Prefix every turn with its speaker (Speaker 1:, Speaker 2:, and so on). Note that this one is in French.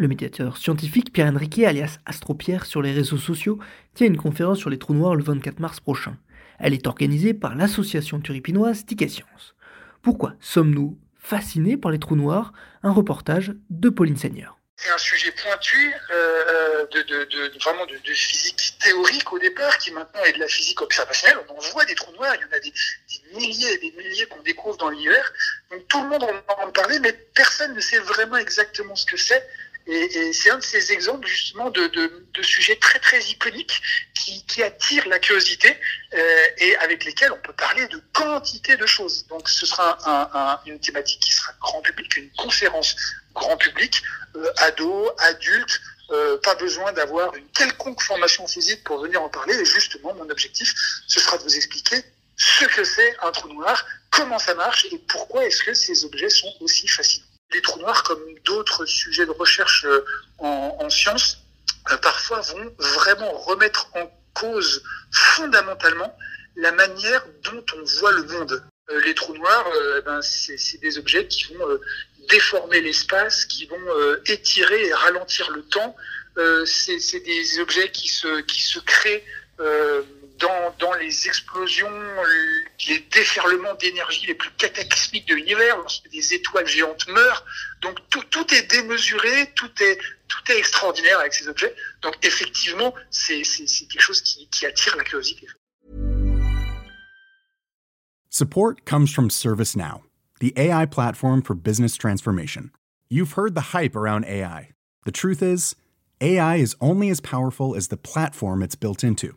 Speaker 1: Le médiateur scientifique Pierre Henriquet, alias Astropierre sur les réseaux sociaux, tient une conférence sur les trous noirs le 24 mars prochain. Elle est organisée par l'association turipinoise Ticket Science. Pourquoi sommes-nous fascinés par les trous noirs? Un reportage de Pauline Seigneur.
Speaker 2: C'est un sujet pointu, euh, de, vraiment de, physique théorique au départ, qui maintenant est de la physique observationnelle. On en voit des trous noirs, il y en a des, des milliers et des milliers qu'on découvre dans l'univers. Donc tout le monde en entend parler, mais personne ne sait vraiment exactement ce que c'est. Et, c'est un de ces exemples justement de, sujets très très iconiques qui, attirent la curiosité euh, et avec lesquels on peut parler de quantité de choses. Donc ce sera un, un, une thématique qui sera grand public, une conférence grand public, euh, ados, adultes, euh, pas besoin d'avoir une quelconque formation physique pour venir en parler. Et justement, mon objectif, ce sera de vous expliquer ce que c'est un trou noir, comment ça marche et pourquoi est-ce que ces objets sont aussi fascinants. Les trous noirs, comme d'autres sujets de recherche euh, en, en sciences, euh, parfois vont vraiment remettre en cause fondamentalement la manière dont on voit le monde. Euh, les trous noirs, ben, c'est des objets qui vont déformer l'espace, qui vont étirer et ralentir le temps. C'est des objets qui se, créent dans, les explosions, les déferlements d'énergie les plus cataclysmiques de l'univers, lorsque des étoiles géantes meurent. Donc tout, tout est démesuré, tout est, tout est extraordinaire avec ces objets. Donc effectivement, c'est quelque chose qui, qui attire la curiosité.
Speaker 3: Support comes from ServiceNow. the AI platform for business transformation. You've heard the hype around AI. The truth is, AI is only as powerful as the platform it's built into.